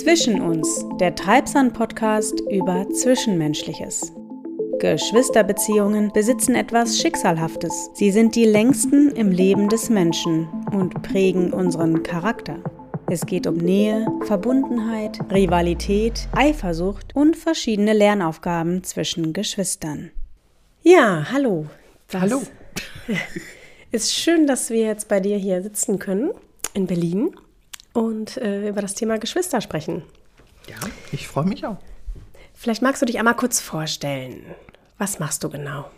Zwischen uns, der Treibsand-Podcast über Zwischenmenschliches. Geschwisterbeziehungen besitzen etwas Schicksalhaftes. Sie sind die längsten im Leben des Menschen und prägen unseren Charakter. Es geht um Nähe, Verbundenheit, Rivalität, Eifersucht und verschiedene Lernaufgaben zwischen Geschwistern. Ja, hallo. Das hallo. Ist schön, dass wir jetzt bei dir hier sitzen können in Berlin und äh, über das Thema Geschwister sprechen. Ja, ich freue mich auch. Vielleicht magst du dich einmal kurz vorstellen. Was machst du genau?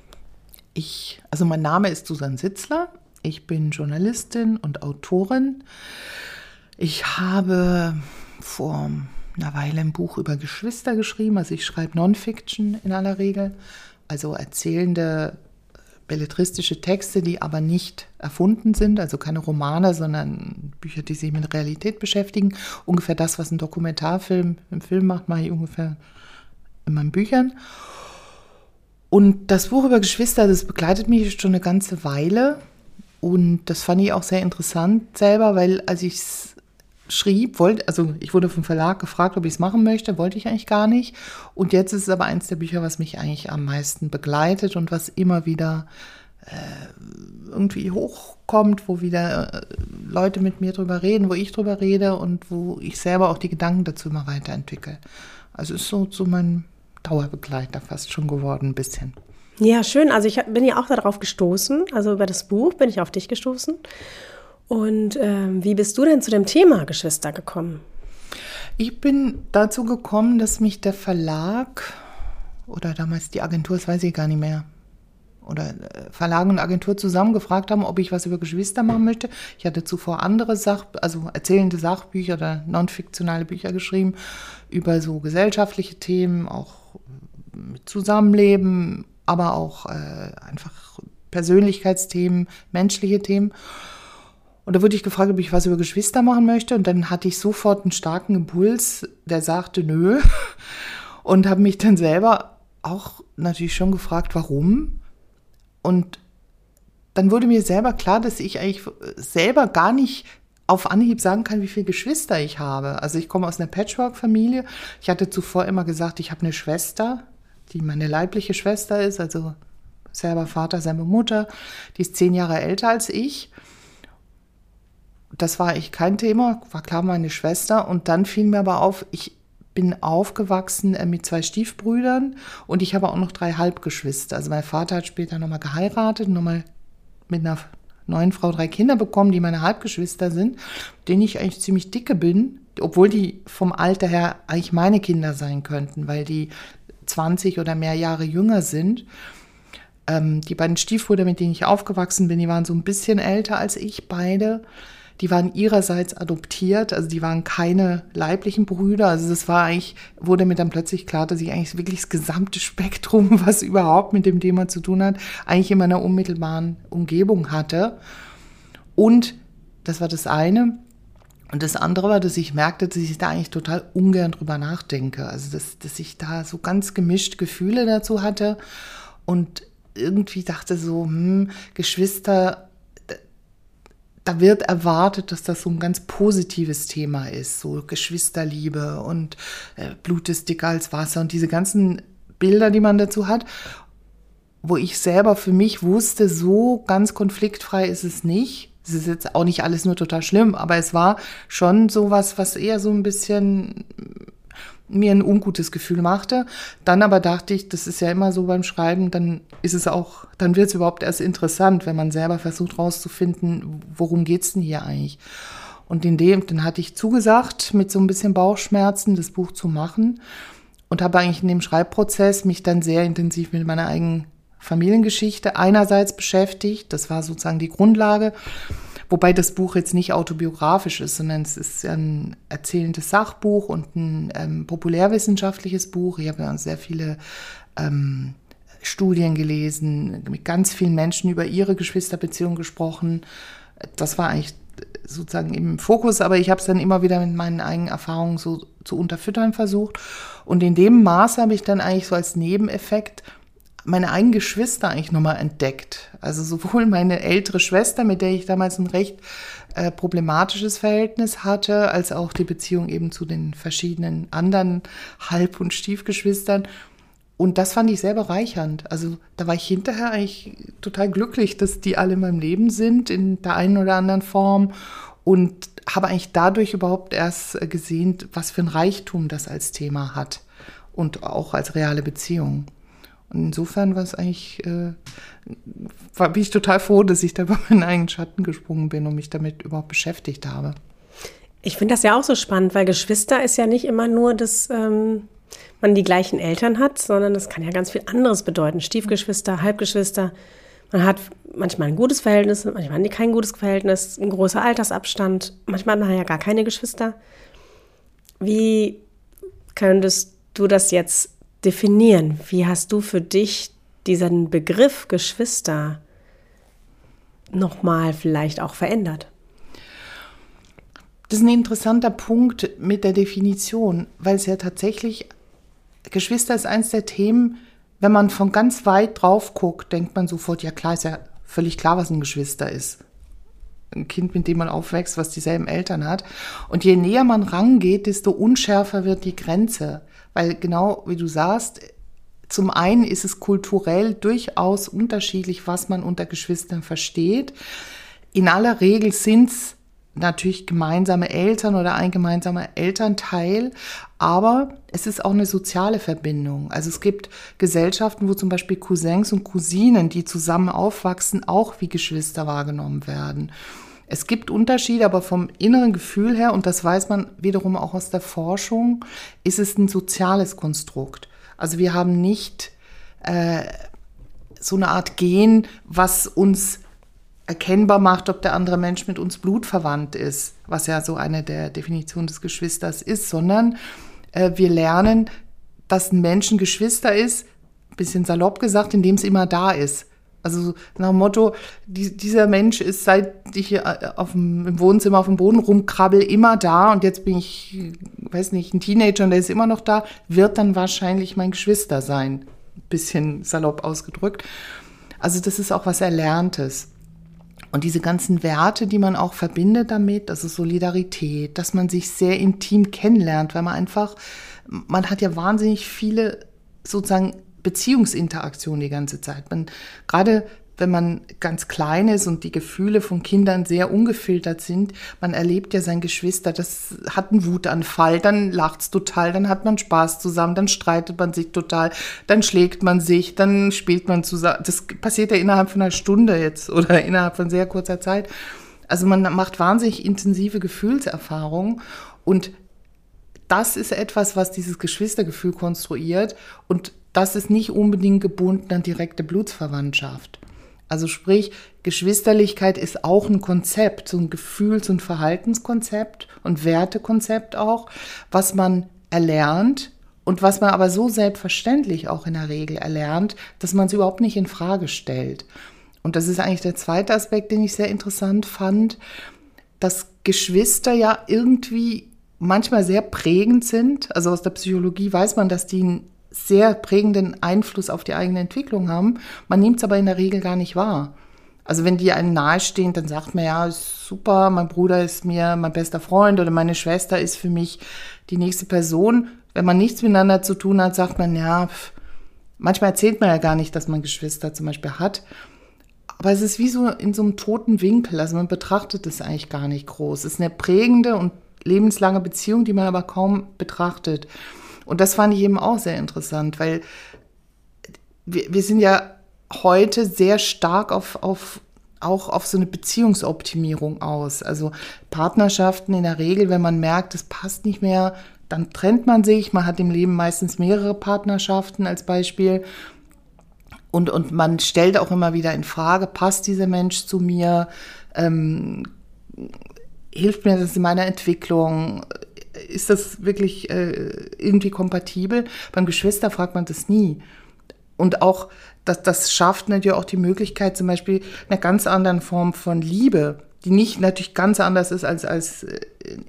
Ich, also mein Name ist Susanne Sitzler. Ich bin Journalistin und Autorin. Ich habe vor einer Weile ein Buch über Geschwister geschrieben. Also ich schreibe Non-Fiction in aller Regel, also erzählende belletristische Texte, die aber nicht erfunden sind, also keine Romane, sondern Bücher, die sich mit Realität beschäftigen. Ungefähr das, was ein Dokumentarfilm im Film macht, mache ich ungefähr in meinen Büchern. Und das Buch über Geschwister, das begleitet mich schon eine ganze Weile. Und das fand ich auch sehr interessant selber, weil als ich es schrieb, wollte, also ich wurde vom Verlag gefragt, ob ich es machen möchte, wollte ich eigentlich gar nicht. Und jetzt ist es aber eins der Bücher, was mich eigentlich am meisten begleitet und was immer wieder äh, irgendwie hochkommt, wo wieder äh, Leute mit mir drüber reden, wo ich drüber rede und wo ich selber auch die Gedanken dazu immer weiterentwickle. Also ist so, so mein Dauerbegleiter fast schon geworden, ein bisschen. Ja, schön. Also ich bin ja auch darauf gestoßen, also über das Buch bin ich auf dich gestoßen. Und ähm, wie bist du denn zu dem Thema Geschwister gekommen? Ich bin dazu gekommen, dass mich der Verlag oder damals die Agentur, das weiß ich gar nicht mehr, oder äh, Verlag und Agentur zusammen gefragt haben, ob ich was über Geschwister machen möchte. Ich hatte zuvor andere Sach, also erzählende Sachbücher oder non-fiktionale Bücher geschrieben über so gesellschaftliche Themen, auch Zusammenleben, aber auch äh, einfach Persönlichkeitsthemen, menschliche Themen. Und da wurde ich gefragt, ob ich was über Geschwister machen möchte. Und dann hatte ich sofort einen starken Impuls, der sagte, nö. Und habe mich dann selber auch natürlich schon gefragt, warum. Und dann wurde mir selber klar, dass ich eigentlich selber gar nicht auf Anhieb sagen kann, wie viele Geschwister ich habe. Also ich komme aus einer Patchwork-Familie. Ich hatte zuvor immer gesagt, ich habe eine Schwester, die meine leibliche Schwester ist, also selber Vater, selber Mutter. Die ist zehn Jahre älter als ich das war eigentlich kein Thema, war klar meine Schwester. Und dann fiel mir aber auf, ich bin aufgewachsen äh, mit zwei Stiefbrüdern und ich habe auch noch drei Halbgeschwister. Also mein Vater hat später nochmal geheiratet, nochmal mit einer neuen Frau drei Kinder bekommen, die meine Halbgeschwister sind, denen ich eigentlich ziemlich dicke bin, obwohl die vom Alter her eigentlich meine Kinder sein könnten, weil die 20 oder mehr Jahre jünger sind. Ähm, die beiden Stiefbrüder, mit denen ich aufgewachsen bin, die waren so ein bisschen älter als ich beide die waren ihrerseits adoptiert, also die waren keine leiblichen Brüder. Also das war eigentlich, wurde mir dann plötzlich klar, dass ich eigentlich wirklich das gesamte Spektrum, was überhaupt mit dem Thema zu tun hat, eigentlich in meiner unmittelbaren Umgebung hatte. Und das war das eine. Und das andere war, dass ich merkte, dass ich da eigentlich total ungern drüber nachdenke. Also, dass, dass ich da so ganz gemischt Gefühle dazu hatte und irgendwie dachte so, hm, Geschwister da wird erwartet, dass das so ein ganz positives Thema ist, so Geschwisterliebe und äh, Blut ist dicker als Wasser und diese ganzen Bilder, die man dazu hat, wo ich selber für mich wusste, so ganz konfliktfrei ist es nicht. Es ist jetzt auch nicht alles nur total schlimm, aber es war schon sowas, was eher so ein bisschen mir ein ungutes Gefühl machte. Dann aber dachte ich, das ist ja immer so beim Schreiben, dann ist es auch, dann wird es überhaupt erst interessant, wenn man selber versucht rauszufinden, worum geht's denn hier eigentlich. Und in dem, dann hatte ich zugesagt, mit so ein bisschen Bauchschmerzen das Buch zu machen und habe eigentlich in dem Schreibprozess mich dann sehr intensiv mit meiner eigenen Familiengeschichte einerseits beschäftigt. Das war sozusagen die Grundlage. Wobei das Buch jetzt nicht autobiografisch ist, sondern es ist ein erzählendes Sachbuch und ein ähm, populärwissenschaftliches Buch. Ich habe ja sehr viele ähm, Studien gelesen, mit ganz vielen Menschen über ihre Geschwisterbeziehung gesprochen. Das war eigentlich sozusagen im Fokus, aber ich habe es dann immer wieder mit meinen eigenen Erfahrungen so zu unterfüttern versucht. Und in dem Maße habe ich dann eigentlich so als Nebeneffekt meine eigenen Geschwister eigentlich nochmal entdeckt. Also sowohl meine ältere Schwester, mit der ich damals ein recht äh, problematisches Verhältnis hatte, als auch die Beziehung eben zu den verschiedenen anderen Halb- und Stiefgeschwistern. Und das fand ich sehr bereichernd. Also da war ich hinterher eigentlich total glücklich, dass die alle in meinem Leben sind, in der einen oder anderen Form. Und habe eigentlich dadurch überhaupt erst äh, gesehen, was für ein Reichtum das als Thema hat und auch als reale Beziehung. Und insofern war es eigentlich, äh, war, bin ich total froh, dass ich da über meinen eigenen Schatten gesprungen bin und mich damit überhaupt beschäftigt habe. Ich finde das ja auch so spannend, weil Geschwister ist ja nicht immer nur, dass ähm, man die gleichen Eltern hat, sondern das kann ja ganz viel anderes bedeuten. Stiefgeschwister, Halbgeschwister. Man hat manchmal ein gutes Verhältnis, manchmal kein gutes Verhältnis, ein großer Altersabstand. Manchmal hat man ja gar keine Geschwister. Wie könntest du das jetzt definieren? Wie hast du für dich diesen Begriff Geschwister nochmal vielleicht auch verändert? Das ist ein interessanter Punkt mit der Definition, weil es ja tatsächlich, Geschwister ist eines der Themen, wenn man von ganz weit drauf guckt, denkt man sofort, ja klar, ist ja völlig klar, was ein Geschwister ist. Ein Kind, mit dem man aufwächst, was dieselben Eltern hat. Und je näher man rangeht, desto unschärfer wird die Grenze. Weil genau wie du sagst, zum einen ist es kulturell durchaus unterschiedlich, was man unter Geschwistern versteht. In aller Regel sind es natürlich gemeinsame Eltern oder ein gemeinsamer Elternteil, aber es ist auch eine soziale Verbindung. Also es gibt Gesellschaften, wo zum Beispiel Cousins und Cousinen, die zusammen aufwachsen, auch wie Geschwister wahrgenommen werden. Es gibt Unterschiede, aber vom inneren Gefühl her, und das weiß man wiederum auch aus der Forschung, ist es ein soziales Konstrukt. Also wir haben nicht äh, so eine Art Gen, was uns erkennbar macht, ob der andere Mensch mit uns blutverwandt ist, was ja so eine der Definitionen des Geschwisters ist, sondern äh, wir lernen, dass ein Mensch ein Geschwister ist, bisschen salopp gesagt, indem es immer da ist. Also nach dem Motto, die, dieser Mensch ist, seit ich äh, auf dem, im Wohnzimmer auf dem Boden rumkrabbel, immer da und jetzt bin ich, weiß nicht, ein Teenager und der ist immer noch da, wird dann wahrscheinlich mein Geschwister sein. Bisschen salopp ausgedrückt. Also das ist auch was Erlerntes. Und diese ganzen Werte, die man auch verbindet damit, das ist Solidarität, dass man sich sehr intim kennenlernt, weil man einfach, man hat ja wahnsinnig viele sozusagen Beziehungsinteraktionen die ganze Zeit. Man, gerade wenn man ganz klein ist und die Gefühle von Kindern sehr ungefiltert sind, man erlebt ja sein Geschwister, das hat einen Wutanfall, dann lacht's total, dann hat man Spaß zusammen, dann streitet man sich total, dann schlägt man sich, dann spielt man zusammen. Das passiert ja innerhalb von einer Stunde jetzt oder innerhalb von sehr kurzer Zeit. Also man macht wahnsinnig intensive Gefühlserfahrungen und das ist etwas, was dieses Geschwistergefühl konstruiert und das ist nicht unbedingt gebunden an direkte Blutsverwandtschaft. Also sprich, Geschwisterlichkeit ist auch ein Konzept, so ein Gefühls- und Verhaltenskonzept und Wertekonzept auch, was man erlernt und was man aber so selbstverständlich auch in der Regel erlernt, dass man es überhaupt nicht in Frage stellt. Und das ist eigentlich der zweite Aspekt, den ich sehr interessant fand, dass Geschwister ja irgendwie manchmal sehr prägend sind. Also aus der Psychologie weiß man, dass die sehr prägenden Einfluss auf die eigene Entwicklung haben. Man nimmt es aber in der Regel gar nicht wahr. Also wenn die einem nahestehen, dann sagt man, ja, super, mein Bruder ist mir mein bester Freund oder meine Schwester ist für mich die nächste Person. Wenn man nichts miteinander zu tun hat, sagt man, ja, manchmal erzählt man ja gar nicht, dass man Geschwister zum Beispiel hat. Aber es ist wie so in so einem toten Winkel. Also man betrachtet es eigentlich gar nicht groß. Es ist eine prägende und lebenslange Beziehung, die man aber kaum betrachtet. Und das fand ich eben auch sehr interessant, weil wir, wir sind ja heute sehr stark auf, auf auch auf so eine Beziehungsoptimierung aus. Also Partnerschaften in der Regel, wenn man merkt, es passt nicht mehr, dann trennt man sich. Man hat im Leben meistens mehrere Partnerschaften als Beispiel. Und, und man stellt auch immer wieder in Frage, passt dieser Mensch zu mir? Ähm, hilft mir das in meiner Entwicklung? Ist das wirklich äh, irgendwie kompatibel? Beim Geschwister fragt man das nie. Und auch, das, das schafft natürlich auch die Möglichkeit, zum Beispiel einer ganz anderen Form von Liebe, die nicht natürlich ganz anders ist als, als äh,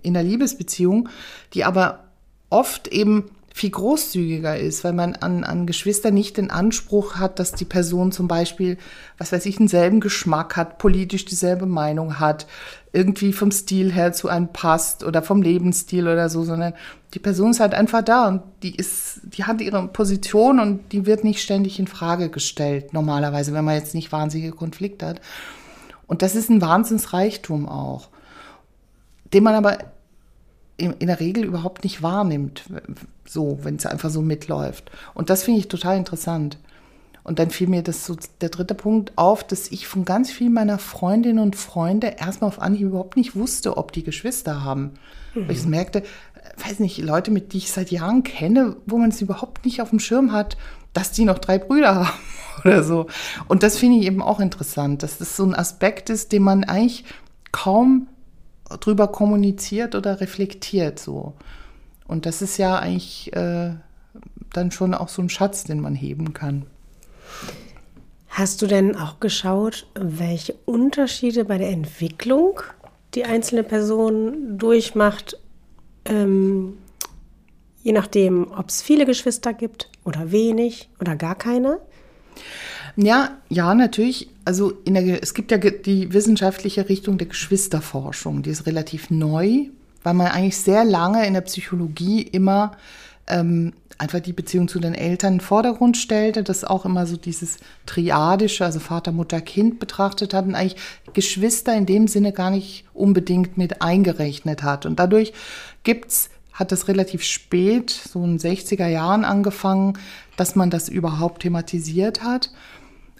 in der Liebesbeziehung, die aber oft eben viel großzügiger ist, weil man an, an Geschwister nicht den Anspruch hat, dass die Person zum Beispiel, was weiß ich, denselben Geschmack hat, politisch dieselbe Meinung hat, irgendwie vom Stil her zu einem passt oder vom Lebensstil oder so, sondern die Person ist halt einfach da und die ist, die hat ihre Position und die wird nicht ständig in Frage gestellt, normalerweise, wenn man jetzt nicht wahnsinnige Konflikte hat. Und das ist ein Wahnsinnsreichtum auch, den man aber in, in der Regel überhaupt nicht wahrnimmt, so, wenn es einfach so mitläuft. Und das finde ich total interessant. Und dann fiel mir das so der dritte Punkt auf, dass ich von ganz vielen meiner Freundinnen und Freunde erstmal auf Anhieb überhaupt nicht wusste, ob die Geschwister haben. Mhm. Weil ich merkte, weiß nicht, Leute, mit die ich seit Jahren kenne, wo man es überhaupt nicht auf dem Schirm hat, dass die noch drei Brüder haben oder so. Und das finde ich eben auch interessant, dass das so ein Aspekt ist, den man eigentlich kaum drüber kommuniziert oder reflektiert so. Und das ist ja eigentlich äh, dann schon auch so ein Schatz, den man heben kann. Hast du denn auch geschaut, welche Unterschiede bei der Entwicklung die einzelne Person durchmacht, ähm, je nachdem, ob es viele Geschwister gibt oder wenig oder gar keine? Ja, ja, natürlich. Also der, es gibt ja die wissenschaftliche Richtung der Geschwisterforschung, die ist relativ neu, weil man eigentlich sehr lange in der Psychologie immer ähm, einfach die Beziehung zu den Eltern in den Vordergrund stellte, das auch immer so dieses Triadische, also Vater, Mutter, Kind betrachtet hat und eigentlich Geschwister in dem Sinne gar nicht unbedingt mit eingerechnet hat. Und dadurch gibt's hat es relativ spät, so in den 60er Jahren angefangen, dass man das überhaupt thematisiert hat.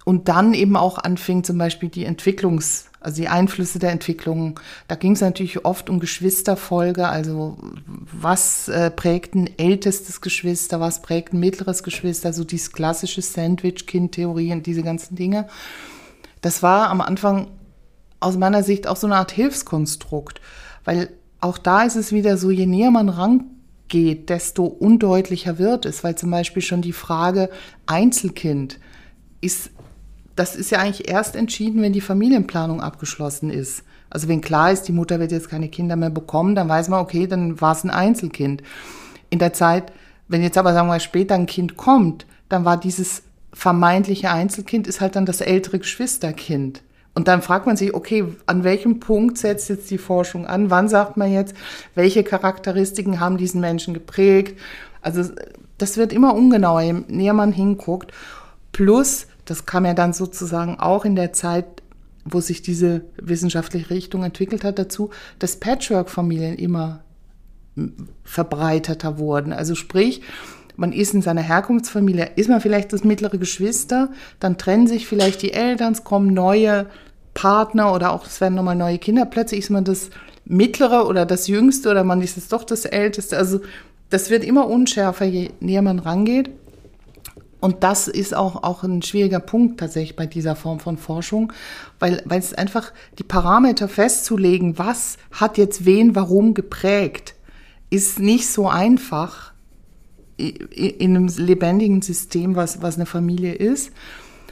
Und dann eben auch anfing zum Beispiel die Entwicklungs- also die Einflüsse der Entwicklung. Da ging es natürlich oft um Geschwisterfolge, also was äh, prägt ein ältestes Geschwister, was prägt ein mittleres Geschwister, so dieses klassische Sandwich-Kind-Theorie und diese ganzen Dinge. Das war am Anfang aus meiner Sicht auch so eine Art Hilfskonstrukt, weil auch da ist es wieder so, je näher man rangeht, desto undeutlicher wird es, weil zum Beispiel schon die Frage Einzelkind ist das ist ja eigentlich erst entschieden, wenn die Familienplanung abgeschlossen ist. Also wenn klar ist, die Mutter wird jetzt keine Kinder mehr bekommen, dann weiß man, okay, dann war es ein Einzelkind. In der Zeit, wenn jetzt aber sagen wir mal später ein Kind kommt, dann war dieses vermeintliche Einzelkind ist halt dann das ältere Geschwisterkind. Und dann fragt man sich, okay, an welchem Punkt setzt jetzt die Forschung an? Wann sagt man jetzt, welche Charakteristiken haben diesen Menschen geprägt? Also das wird immer ungenauer, je näher man hinguckt. Plus, das kam ja dann sozusagen auch in der Zeit, wo sich diese wissenschaftliche Richtung entwickelt hat, dazu, dass Patchwork-Familien immer verbreiteter wurden. Also sprich, man ist in seiner Herkunftsfamilie, ist man vielleicht das mittlere Geschwister, dann trennen sich vielleicht die Eltern, es kommen neue Partner oder auch es werden nochmal neue Kinder. Plötzlich ist man das mittlere oder das jüngste oder man ist jetzt doch das älteste. Also das wird immer unschärfer, je näher man rangeht. Und das ist auch, auch ein schwieriger Punkt tatsächlich bei dieser Form von Forschung, weil, weil es einfach die Parameter festzulegen, was hat jetzt wen warum geprägt, ist nicht so einfach in einem lebendigen System, was, was eine Familie ist.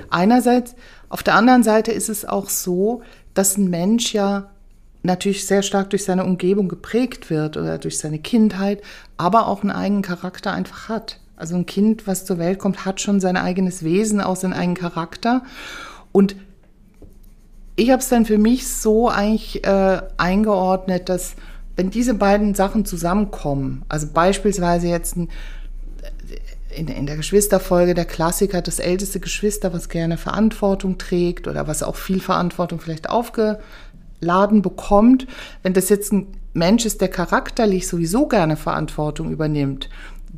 Einerseits, auf der anderen Seite ist es auch so, dass ein Mensch ja natürlich sehr stark durch seine Umgebung geprägt wird oder durch seine Kindheit, aber auch einen eigenen Charakter einfach hat. Also ein Kind, was zur Welt kommt, hat schon sein eigenes Wesen, auch seinen eigenen Charakter. Und ich habe es dann für mich so eigentlich äh, eingeordnet, dass wenn diese beiden Sachen zusammenkommen, also beispielsweise jetzt ein, in, in der Geschwisterfolge der Klassiker, das älteste Geschwister, was gerne Verantwortung trägt oder was auch viel Verantwortung vielleicht aufgeladen bekommt, wenn das jetzt ein Mensch ist, der charakterlich sowieso gerne Verantwortung übernimmt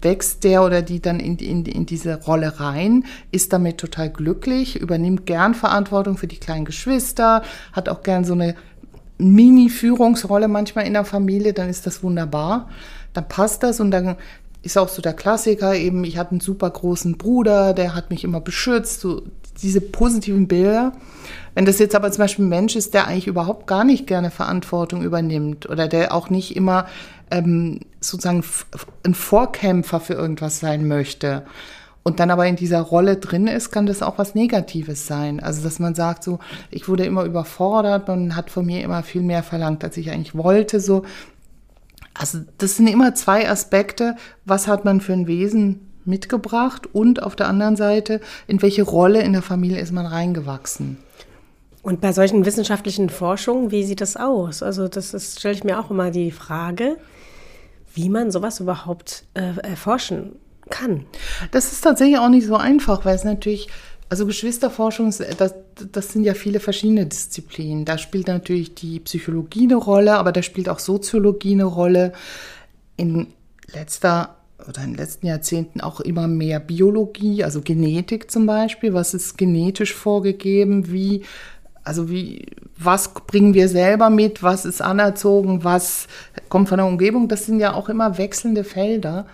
wächst der oder die dann in, in, in diese Rolle rein, ist damit total glücklich, übernimmt gern Verantwortung für die kleinen Geschwister, hat auch gern so eine Mini-Führungsrolle manchmal in der Familie, dann ist das wunderbar. Dann passt das und dann ist auch so der Klassiker eben, ich hatte einen super großen Bruder, der hat mich immer beschützt, so diese positiven Bilder. Wenn das jetzt aber zum Beispiel ein Mensch ist, der eigentlich überhaupt gar nicht gerne Verantwortung übernimmt oder der auch nicht immer ähm, sozusagen ein Vorkämpfer für irgendwas sein möchte und dann aber in dieser Rolle drin ist, kann das auch was Negatives sein. Also dass man sagt so, ich wurde immer überfordert, man hat von mir immer viel mehr verlangt, als ich eigentlich wollte, so. Also das sind immer zwei Aspekte. Was hat man für ein Wesen mitgebracht und auf der anderen Seite, in welche Rolle in der Familie ist man reingewachsen? Und bei solchen wissenschaftlichen Forschungen, wie sieht das aus? Also das stelle ich mir auch immer die Frage, wie man sowas überhaupt äh, erforschen kann. Das ist tatsächlich auch nicht so einfach, weil es natürlich, also Geschwisterforschung, das, das sind ja viele verschiedene Disziplinen. Da spielt natürlich die Psychologie eine Rolle, aber da spielt auch Soziologie eine Rolle. In letzter oder in den letzten Jahrzehnten auch immer mehr Biologie, also Genetik zum Beispiel. Was ist genetisch vorgegeben? Wie, also wie, was bringen wir selber mit? Was ist anerzogen? Was kommt von der Umgebung? Das sind ja auch immer wechselnde Felder.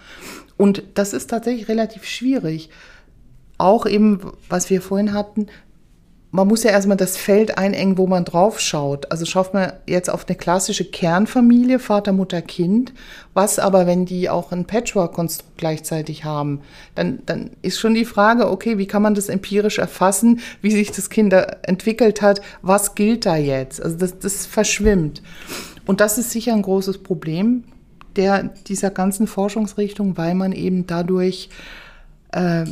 Und das ist tatsächlich relativ schwierig. Auch eben, was wir vorhin hatten, man muss ja erstmal das Feld einengen, wo man drauf schaut. Also schaut man jetzt auf eine klassische Kernfamilie, Vater, Mutter, Kind. Was aber, wenn die auch ein Patchwork-Konstrukt gleichzeitig haben? Dann, dann ist schon die Frage, okay, wie kann man das empirisch erfassen, wie sich das Kind entwickelt hat? Was gilt da jetzt? Also das, das verschwimmt. Und das ist sicher ein großes Problem der, dieser ganzen Forschungsrichtung, weil man eben dadurch äh,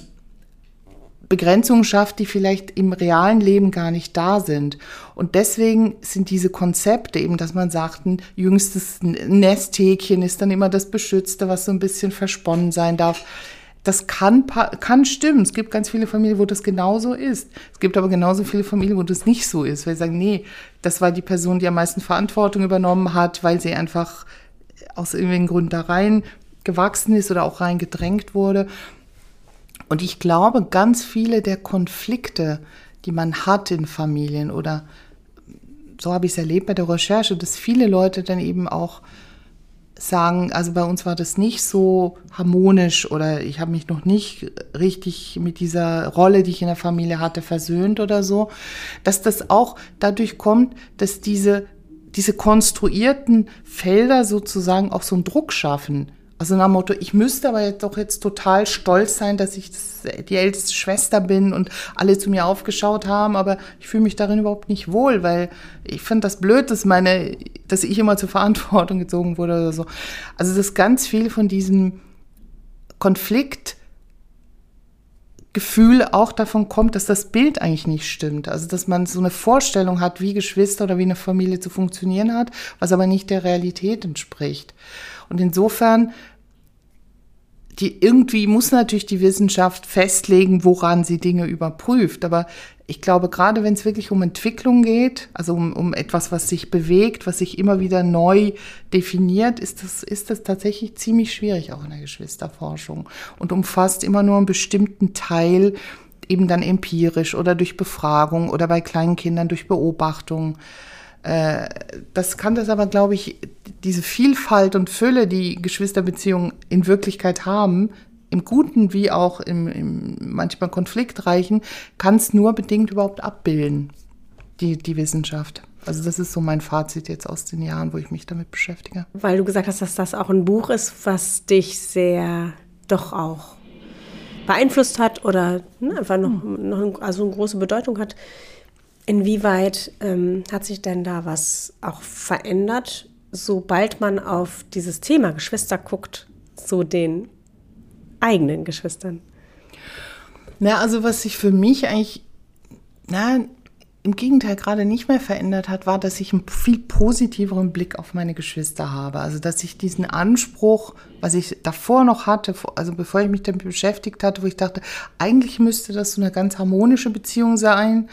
Begrenzungen schafft, die vielleicht im realen Leben gar nicht da sind. Und deswegen sind diese Konzepte eben, dass man sagt, ein jüngstes Nesthäkchen ist dann immer das Beschützte, was so ein bisschen versponnen sein darf. Das kann, kann stimmen. Es gibt ganz viele Familien, wo das genauso ist. Es gibt aber genauso viele Familien, wo das nicht so ist, weil sie sagen, nee, das war die Person, die am meisten Verantwortung übernommen hat, weil sie einfach aus irgendwelchen Gründen da rein gewachsen ist oder auch rein gedrängt wurde. Und ich glaube, ganz viele der Konflikte, die man hat in Familien oder so habe ich es erlebt bei der Recherche, dass viele Leute dann eben auch sagen, also bei uns war das nicht so harmonisch oder ich habe mich noch nicht richtig mit dieser Rolle, die ich in der Familie hatte, versöhnt oder so, dass das auch dadurch kommt, dass diese, diese konstruierten Felder sozusagen auch so einen Druck schaffen. Also nach dem Motto, ich müsste aber jetzt doch jetzt total stolz sein, dass ich die älteste Schwester bin und alle zu mir aufgeschaut haben, aber ich fühle mich darin überhaupt nicht wohl, weil ich finde das blöd, dass meine, dass ich immer zur Verantwortung gezogen wurde oder so. Also das ganz viel von diesem Konflikt Gefühl auch davon kommt, dass das Bild eigentlich nicht stimmt. Also dass man so eine Vorstellung hat, wie Geschwister oder wie eine Familie zu funktionieren hat, was aber nicht der Realität entspricht. Und insofern die irgendwie muss natürlich die Wissenschaft festlegen, woran sie Dinge überprüft. Aber ich glaube, gerade wenn es wirklich um Entwicklung geht, also um, um etwas, was sich bewegt, was sich immer wieder neu definiert, ist das, ist das tatsächlich ziemlich schwierig, auch in der Geschwisterforschung. Und umfasst immer nur einen bestimmten Teil, eben dann empirisch oder durch Befragung oder bei kleinen Kindern durch Beobachtung. Äh, das kann das aber, glaube ich, diese Vielfalt und Fülle, die Geschwisterbeziehungen in Wirklichkeit haben, im Guten wie auch im, im manchmal konfliktreichen, kann es nur bedingt überhaupt abbilden, die, die Wissenschaft. Also das ist so mein Fazit jetzt aus den Jahren, wo ich mich damit beschäftige. Weil du gesagt hast, dass das auch ein Buch ist, was dich sehr doch auch beeinflusst hat oder ne, einfach noch, noch also eine große Bedeutung hat. Inwieweit ähm, hat sich denn da was auch verändert, sobald man auf dieses Thema Geschwister guckt, so den eigenen Geschwistern? Na, also was sich für mich eigentlich, na, im Gegenteil gerade nicht mehr verändert hat, war, dass ich einen viel positiveren Blick auf meine Geschwister habe. Also, dass ich diesen Anspruch, was ich davor noch hatte, also bevor ich mich damit beschäftigt hatte, wo ich dachte, eigentlich müsste das so eine ganz harmonische Beziehung sein,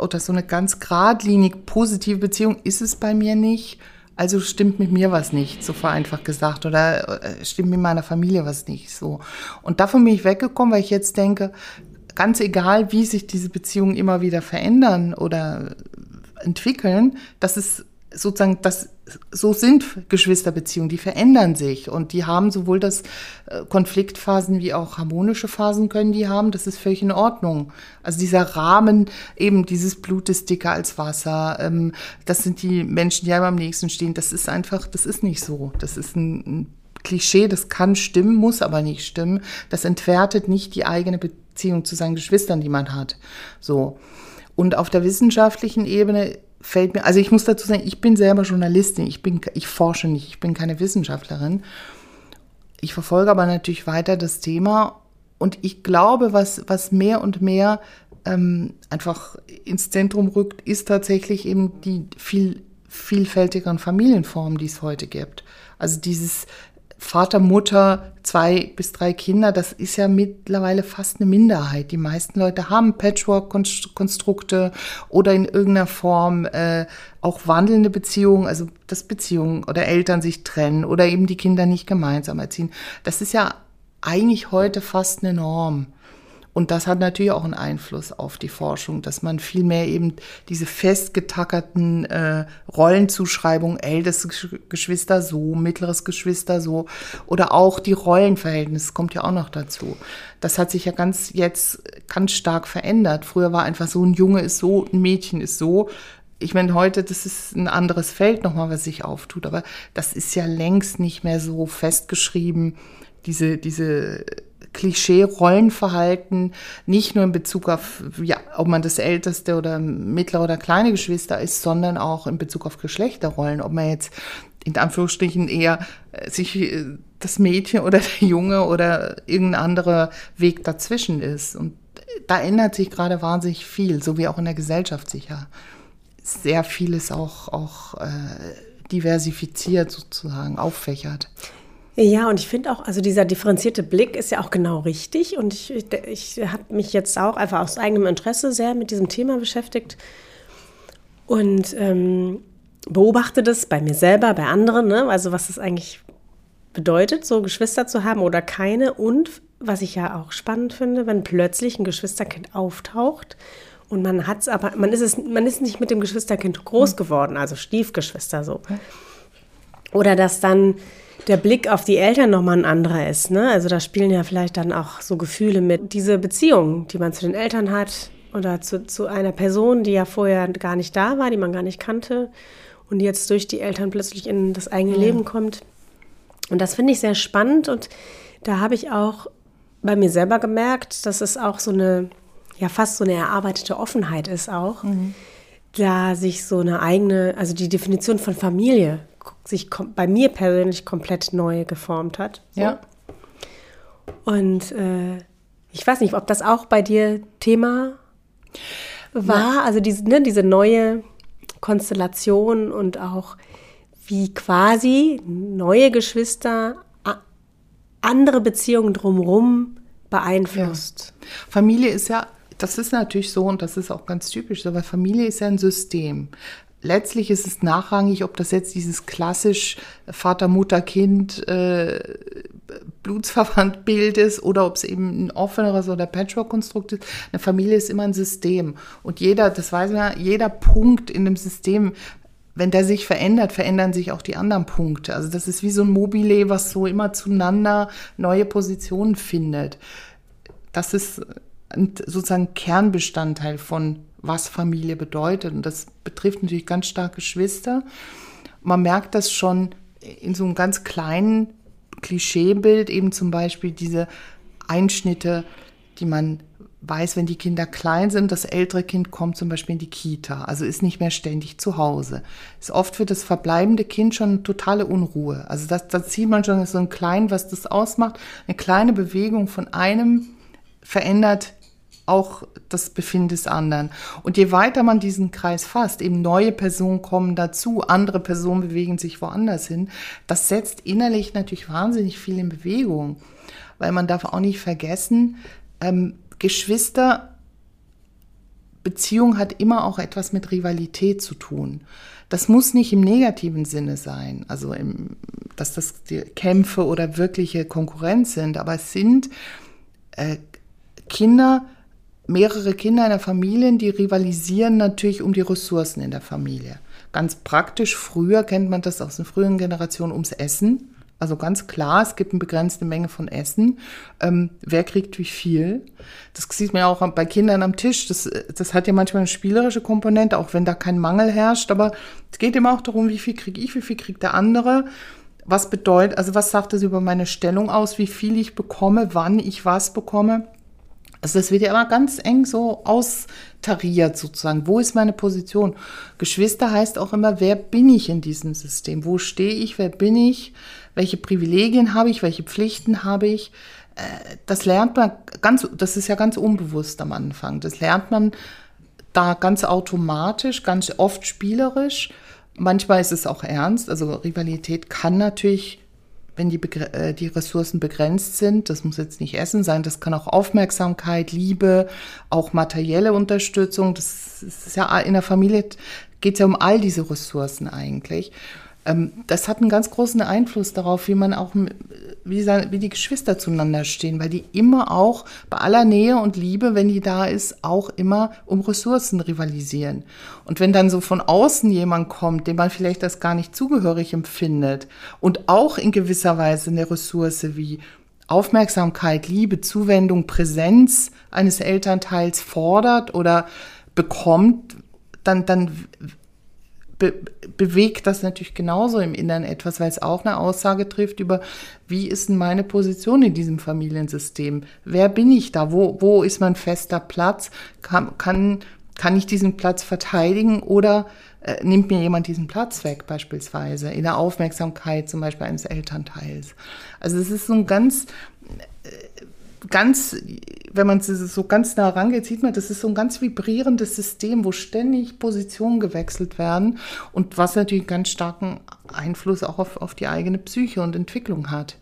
oder so eine ganz geradlinig positive Beziehung ist es bei mir nicht. Also stimmt mit mir was nicht, so vereinfacht gesagt, oder äh, stimmt mit meiner Familie was nicht, so. Und davon bin ich weggekommen, weil ich jetzt denke, ganz egal, wie sich diese Beziehungen immer wieder verändern oder entwickeln, dass es sozusagen, das, so sind Geschwisterbeziehungen, die verändern sich und die haben sowohl das äh, Konfliktphasen wie auch harmonische Phasen können die haben, das ist völlig in Ordnung. Also dieser Rahmen, eben dieses Blut ist dicker als Wasser, ähm, das sind die Menschen, die einem am nächsten stehen, das ist einfach, das ist nicht so. Das ist ein, ein Klischee, das kann stimmen, muss aber nicht stimmen. Das entwertet nicht die eigene Beziehung zu seinen Geschwistern, die man hat. So. Und auf der wissenschaftlichen Ebene fällt mir, also ich muss dazu sagen, ich bin selber Journalistin, ich bin, ich forsche nicht, ich bin keine Wissenschaftlerin. Ich verfolge aber natürlich weiter das Thema und ich glaube, was, was mehr und mehr ähm, einfach ins Zentrum rückt, ist tatsächlich eben die viel vielfältigeren Familienformen, die es heute gibt. Also dieses Vater, Mutter, zwei bis drei Kinder, das ist ja mittlerweile fast eine Minderheit. Die meisten Leute haben Patchwork-Konstrukte oder in irgendeiner Form äh, auch wandelnde Beziehungen, also dass Beziehungen oder Eltern sich trennen oder eben die Kinder nicht gemeinsam erziehen. Das ist ja eigentlich heute fast eine Norm. Und das hat natürlich auch einen Einfluss auf die Forschung, dass man viel mehr eben diese festgetackerten äh, Rollenzuschreibungen, ältestes Geschwister so, mittleres Geschwister so, oder auch die Rollenverhältnisse kommt ja auch noch dazu. Das hat sich ja ganz jetzt ganz stark verändert. Früher war einfach so, ein Junge ist so, ein Mädchen ist so. Ich meine, heute, das ist ein anderes Feld nochmal, was sich auftut, aber das ist ja längst nicht mehr so festgeschrieben, diese, diese Klischee-Rollenverhalten, nicht nur in Bezug auf, ja, ob man das älteste oder mittlere oder kleine Geschwister ist, sondern auch in Bezug auf Geschlechterrollen, ob man jetzt in Anführungsstrichen eher äh, sich äh, das Mädchen oder der Junge oder irgendein anderer Weg dazwischen ist. Und da ändert sich gerade wahnsinnig viel, so wie auch in der Gesellschaft sicher sehr vieles auch, auch äh, diversifiziert sozusagen, auffächert. Ja, und ich finde auch, also dieser differenzierte Blick ist ja auch genau richtig. Und ich, ich, ich habe mich jetzt auch einfach aus eigenem Interesse sehr mit diesem Thema beschäftigt und ähm, beobachte das bei mir selber, bei anderen, ne? also was es eigentlich bedeutet, so Geschwister zu haben oder keine. Und was ich ja auch spannend finde, wenn plötzlich ein Geschwisterkind auftaucht und man hat es aber, man ist es, man ist nicht mit dem Geschwisterkind groß hm. geworden, also Stiefgeschwister so. Oder dass dann der Blick auf die Eltern nochmal ein anderer ist. Ne? Also da spielen ja vielleicht dann auch so Gefühle mit. Diese Beziehung, die man zu den Eltern hat oder zu, zu einer Person, die ja vorher gar nicht da war, die man gar nicht kannte und jetzt durch die Eltern plötzlich in das eigene ja. Leben kommt. Und das finde ich sehr spannend und da habe ich auch bei mir selber gemerkt, dass es auch so eine, ja fast so eine erarbeitete Offenheit ist auch. Mhm da sich so eine eigene, also die Definition von Familie sich bei mir persönlich komplett neu geformt hat. So. Ja. Und äh, ich weiß nicht, ob das auch bei dir Thema war, ja. also diese, ne, diese neue Konstellation und auch wie quasi neue Geschwister andere Beziehungen drumherum beeinflusst. Ja. Familie ist ja, das ist natürlich so und das ist auch ganz typisch, aber Familie ist ja ein System letztlich ist es nachrangig, ob das jetzt dieses klassisch Vater, Mutter, Kind, äh, blutsverwandt Bild ist oder ob es eben ein offeneres oder Patchwork-Konstrukt ist. Eine Familie ist immer ein System. Und jeder, das weiß man, jeder Punkt in dem System wenn der sich verändert, verändern sich auch die anderen Punkte. Also das ist wie so ein Mobile, was so immer zueinander neue Positionen findet. Das ist sozusagen Kernbestandteil von was Familie bedeutet. Und das betrifft natürlich ganz stark Geschwister. Man merkt das schon in so einem ganz kleinen Klischeebild, eben zum Beispiel diese Einschnitte, die man weiß, wenn die Kinder klein sind, das ältere Kind kommt zum Beispiel in die Kita, also ist nicht mehr ständig zu Hause. Ist oft für das verbleibende Kind schon eine totale Unruhe. Also das, das sieht man schon so ein klein, was das ausmacht. Eine kleine Bewegung von einem verändert auch das Befinden des anderen. Und je weiter man diesen Kreis fasst, eben neue Personen kommen dazu, andere Personen bewegen sich woanders hin, das setzt innerlich natürlich wahnsinnig viel in Bewegung. Weil man darf auch nicht vergessen, ähm, Geschwister, Beziehung hat immer auch etwas mit Rivalität zu tun. Das muss nicht im negativen Sinne sein, also im, dass das Kämpfe oder wirkliche Konkurrenz sind, aber es sind äh, Kinder, mehrere Kinder in der Familie, die rivalisieren natürlich um die Ressourcen in der Familie. Ganz praktisch, früher kennt man das aus den früheren Generationen ums Essen. Also ganz klar, es gibt eine begrenzte Menge von Essen. Ähm, wer kriegt wie viel? Das sieht man ja auch bei Kindern am Tisch. Das, das hat ja manchmal eine spielerische Komponente, auch wenn da kein Mangel herrscht. Aber es geht immer auch darum, wie viel kriege ich, wie viel kriegt der andere. Was bedeutet, also was sagt das über meine Stellung aus, wie viel ich bekomme, wann ich was bekomme? Also das wird ja immer ganz eng so austariert sozusagen. Wo ist meine Position? Geschwister heißt auch immer, wer bin ich in diesem System? Wo stehe ich? Wer bin ich? Welche Privilegien habe ich? Welche Pflichten habe ich? Äh, das lernt man ganz, das ist ja ganz unbewusst am Anfang. Das lernt man da ganz automatisch, ganz oft spielerisch. Manchmal ist es auch ernst. Also Rivalität kann natürlich wenn die, äh, die Ressourcen begrenzt sind, das muss jetzt nicht Essen sein, das kann auch Aufmerksamkeit, Liebe, auch materielle Unterstützung, das ist ja in der Familie geht es ja um all diese Ressourcen eigentlich. Ähm, das hat einen ganz großen Einfluss darauf, wie man auch, wie, wie die Geschwister zueinander stehen, weil die immer auch bei aller Nähe und Liebe, wenn die da ist, auch immer um Ressourcen rivalisieren. Und wenn dann so von außen jemand kommt, dem man vielleicht das gar nicht zugehörig empfindet und auch in gewisser Weise eine Ressource wie Aufmerksamkeit, Liebe, Zuwendung, Präsenz eines Elternteils fordert oder bekommt, dann, dann be bewegt das natürlich genauso im Inneren etwas, weil es auch eine Aussage trifft über, wie ist denn meine Position in diesem Familiensystem? Wer bin ich da? Wo, wo ist mein fester Platz? Kann, kann, kann ich diesen Platz verteidigen oder äh, nimmt mir jemand diesen Platz weg, beispielsweise in der Aufmerksamkeit zum Beispiel eines Elternteils? Also es ist so ein ganz ganz, wenn man so ganz nah rangeht, sieht man, das ist so ein ganz vibrierendes System, wo ständig Positionen gewechselt werden und was natürlich einen ganz starken Einfluss auch auf, auf die eigene Psyche und Entwicklung hat.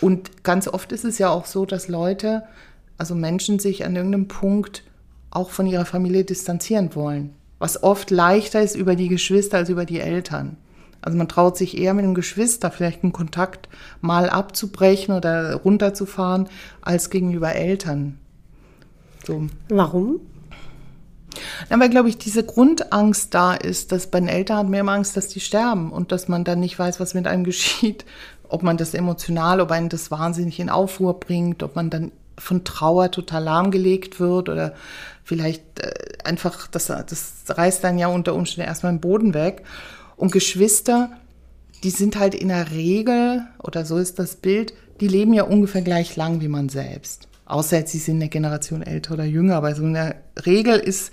Und ganz oft ist es ja auch so, dass Leute, also Menschen sich an irgendeinem Punkt auch von ihrer Familie distanzieren wollen. Was oft leichter ist über die Geschwister als über die Eltern. Also man traut sich eher mit einem Geschwister vielleicht einen Kontakt mal abzubrechen oder runterzufahren, als gegenüber Eltern. So. Warum? Ja, weil, glaube ich, diese Grundangst da ist, dass bei den Eltern hat man immer Angst, dass die sterben und dass man dann nicht weiß, was mit einem geschieht. Ob man das emotional, ob einen das wahnsinnig in Aufruhr bringt, ob man dann von Trauer total lahmgelegt wird oder vielleicht äh, einfach, das, das reißt dann ja unter Umständen erstmal den Boden weg. Und Geschwister, die sind halt in der Regel, oder so ist das Bild, die leben ja ungefähr gleich lang wie man selbst. Außer jetzt, sie sind eine Generation älter oder jünger. Aber so in der Regel ist,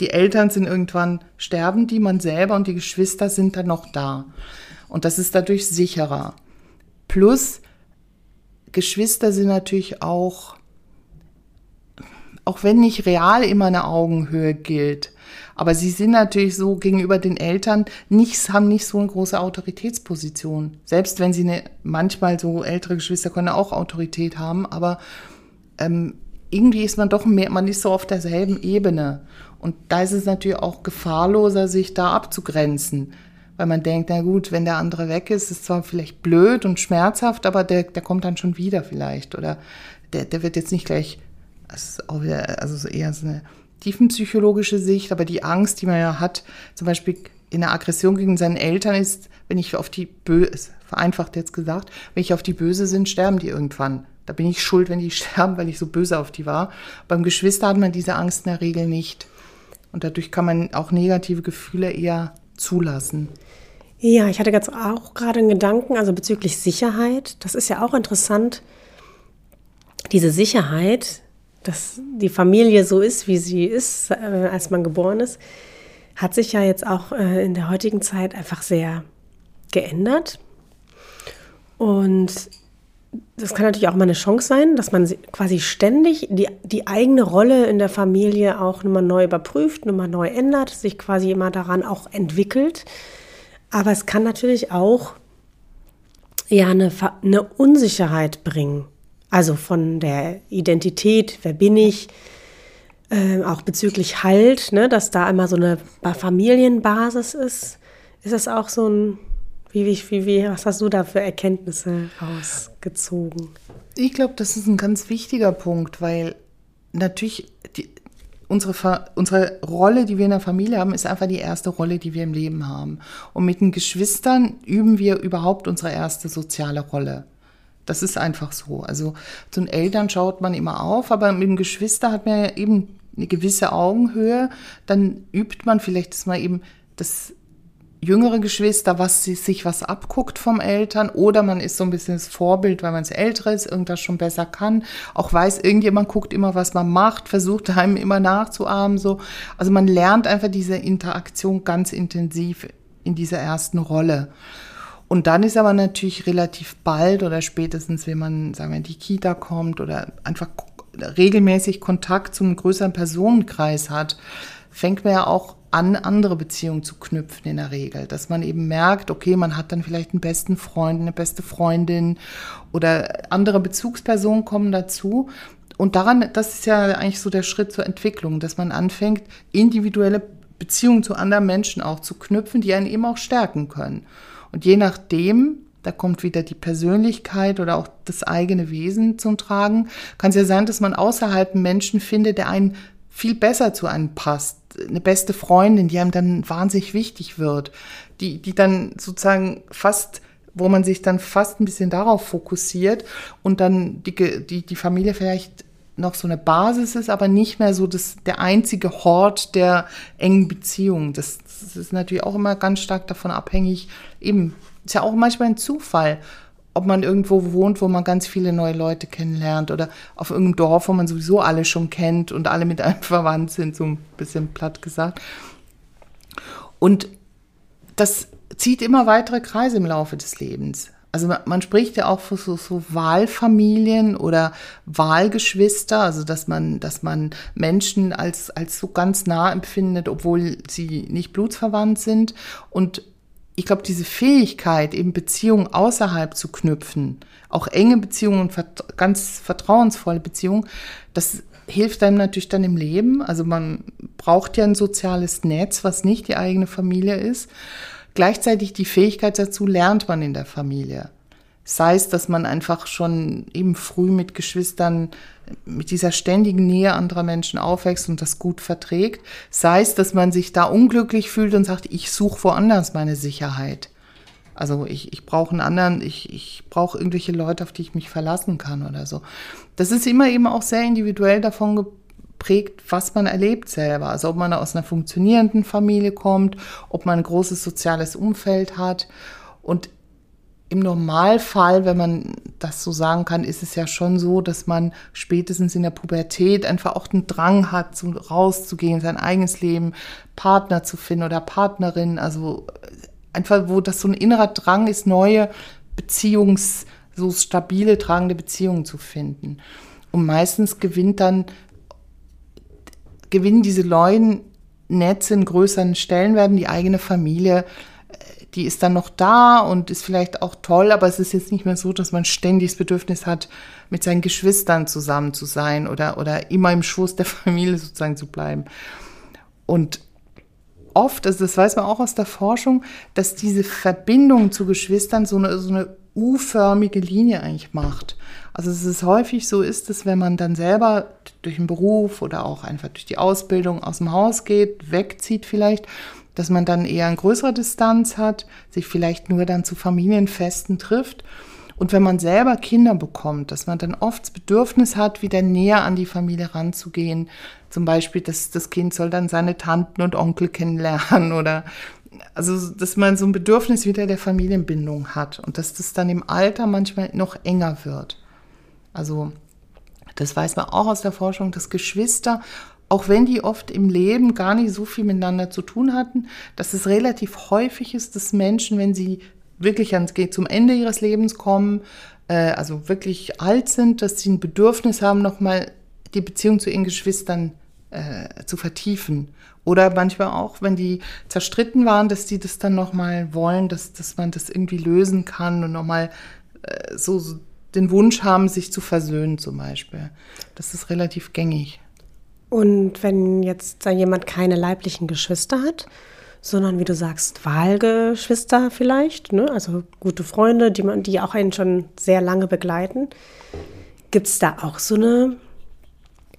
die Eltern sind irgendwann sterben, die man selber und die Geschwister sind dann noch da. Und das ist dadurch sicherer. Plus, Geschwister sind natürlich auch, auch wenn nicht real immer eine Augenhöhe gilt, aber sie sind natürlich so gegenüber den Eltern nicht, haben nicht so eine große Autoritätsposition. Selbst wenn sie eine, manchmal so ältere Geschwister können auch Autorität haben, aber ähm, irgendwie ist man doch mehr, man ist so auf derselben Ebene. Und da ist es natürlich auch gefahrloser, sich da abzugrenzen. Weil man denkt, na gut, wenn der andere weg ist, ist zwar vielleicht blöd und schmerzhaft, aber der, der kommt dann schon wieder vielleicht. Oder der, der wird jetzt nicht gleich, also eher so eine tiefenpsychologische Sicht, aber die Angst, die man ja hat, zum Beispiel in der Aggression gegen seine Eltern ist, wenn ich auf die böse, vereinfacht jetzt gesagt, wenn ich auf die böse sind, sterben die irgendwann. Da bin ich schuld, wenn die sterben, weil ich so böse auf die war. Beim Geschwister hat man diese Angst in der Regel nicht. Und dadurch kann man auch negative Gefühle eher zulassen. Ja, ich hatte jetzt auch gerade einen Gedanken, also bezüglich Sicherheit. Das ist ja auch interessant. Diese Sicherheit, dass die Familie so ist, wie sie ist, äh, als man geboren ist, hat sich ja jetzt auch äh, in der heutigen Zeit einfach sehr geändert. Und das kann natürlich auch mal eine Chance sein, dass man quasi ständig die, die eigene Rolle in der Familie auch nochmal neu überprüft, nochmal neu ändert, sich quasi immer daran auch entwickelt. Aber es kann natürlich auch ja eine, eine Unsicherheit bringen. Also von der Identität, wer bin ich, äh, auch bezüglich Halt, ne, dass da einmal so eine Familienbasis ist. Ist das auch so ein, wie, wie, wie, was hast du da für Erkenntnisse rausgezogen? Ich glaube, das ist ein ganz wichtiger Punkt, weil natürlich die, unsere, unsere Rolle, die wir in der Familie haben, ist einfach die erste Rolle, die wir im Leben haben. Und mit den Geschwistern üben wir überhaupt unsere erste soziale Rolle. Das ist einfach so. Also zu den Eltern schaut man immer auf, aber mit dem Geschwister hat man ja eben eine gewisse Augenhöhe. Dann übt man vielleicht das mal eben das jüngere Geschwister, was sie sich was abguckt vom Eltern oder man ist so ein bisschen das Vorbild, weil man es älter ist, irgendwas schon besser kann, auch weiß, irgendjemand guckt immer, was man macht, versucht einem immer nachzuahmen, so. Also man lernt einfach diese Interaktion ganz intensiv in dieser ersten Rolle. Und dann ist aber natürlich relativ bald oder spätestens, wenn man, sagen wir, in die Kita kommt oder einfach regelmäßig Kontakt zu einem größeren Personenkreis hat, fängt man ja auch an, andere Beziehungen zu knüpfen in der Regel. Dass man eben merkt, okay, man hat dann vielleicht einen besten Freund, eine beste Freundin oder andere Bezugspersonen kommen dazu. Und daran, das ist ja eigentlich so der Schritt zur Entwicklung, dass man anfängt, individuelle Beziehungen zu anderen Menschen auch zu knüpfen, die einen eben auch stärken können. Und je nachdem, da kommt wieder die Persönlichkeit oder auch das eigene Wesen zum Tragen, kann es ja sein, dass man außerhalb einen Menschen findet, der einen viel besser zu einem passt. Eine beste Freundin, die einem dann wahnsinnig wichtig wird, die, die dann sozusagen fast wo man sich dann fast ein bisschen darauf fokussiert und dann die, die, die Familie vielleicht noch so eine Basis ist, aber nicht mehr so das, der einzige Hort der engen Beziehungen. Das, das ist natürlich auch immer ganz stark davon abhängig. Eben, ist ja auch manchmal ein Zufall, ob man irgendwo wohnt, wo man ganz viele neue Leute kennenlernt oder auf irgendeinem Dorf, wo man sowieso alle schon kennt und alle mit einem verwandt sind, so ein bisschen platt gesagt. Und das zieht immer weitere Kreise im Laufe des Lebens. Also man, spricht ja auch von so, so Wahlfamilien oder Wahlgeschwister, also dass man, dass man Menschen als, als so ganz nah empfindet, obwohl sie nicht blutsverwandt sind. Und ich glaube, diese Fähigkeit, eben Beziehungen außerhalb zu knüpfen, auch enge Beziehungen und vert ganz vertrauensvolle Beziehungen, das hilft einem natürlich dann im Leben. Also man braucht ja ein soziales Netz, was nicht die eigene Familie ist. Gleichzeitig die Fähigkeit dazu lernt man in der Familie. Sei es, dass man einfach schon eben früh mit Geschwistern mit dieser ständigen Nähe anderer Menschen aufwächst und das gut verträgt. Sei es, dass man sich da unglücklich fühlt und sagt, ich suche woanders meine Sicherheit. Also ich, ich brauche einen anderen, ich, ich brauche irgendwelche Leute, auf die ich mich verlassen kann oder so. Das ist immer eben auch sehr individuell davon geprägt, was man erlebt selber. Also ob man aus einer funktionierenden Familie kommt, ob man ein großes soziales Umfeld hat. Und im Normalfall, wenn man das so sagen kann, ist es ja schon so, dass man spätestens in der Pubertät einfach auch den Drang hat, so rauszugehen, sein eigenes Leben, Partner zu finden oder Partnerin. Also einfach, wo das so ein innerer Drang ist, neue Beziehungs, so stabile, tragende Beziehungen zu finden. Und meistens gewinnt dann, gewinnen diese neuen Netze in größeren Stellen, werden die eigene Familie die ist dann noch da und ist vielleicht auch toll, aber es ist jetzt nicht mehr so, dass man ständig das Bedürfnis hat, mit seinen Geschwistern zusammen zu sein oder, oder immer im Schoß der Familie sozusagen zu bleiben. Und oft, also das weiß man auch aus der Forschung, dass diese Verbindung zu Geschwistern so eine, so eine U-förmige Linie eigentlich macht. Also es häufig so ist, dass wenn man dann selber durch den Beruf oder auch einfach durch die Ausbildung aus dem Haus geht, wegzieht vielleicht, dass man dann eher eine größere Distanz hat, sich vielleicht nur dann zu Familienfesten trifft. Und wenn man selber Kinder bekommt, dass man dann oft das Bedürfnis hat, wieder näher an die Familie ranzugehen. Zum Beispiel, dass das Kind soll dann seine Tanten und Onkel kennenlernen oder also, dass man so ein Bedürfnis wieder der Familienbindung hat und dass das dann im Alter manchmal noch enger wird. Also, das weiß man auch aus der Forschung, dass Geschwister auch wenn die oft im Leben gar nicht so viel miteinander zu tun hatten, dass es relativ häufig ist, dass Menschen, wenn sie wirklich ans, zum Ende ihres Lebens kommen, äh, also wirklich alt sind, dass sie ein Bedürfnis haben, nochmal die Beziehung zu ihren Geschwistern äh, zu vertiefen. Oder manchmal auch, wenn die zerstritten waren, dass die das dann nochmal wollen, dass, dass man das irgendwie lösen kann und nochmal äh, so, so den Wunsch haben, sich zu versöhnen zum Beispiel. Das ist relativ gängig. Und wenn jetzt jemand keine leiblichen Geschwister hat, sondern wie du sagst, Wahlgeschwister vielleicht, ne? also gute Freunde, die, man, die auch einen schon sehr lange begleiten, gibt es da auch so eine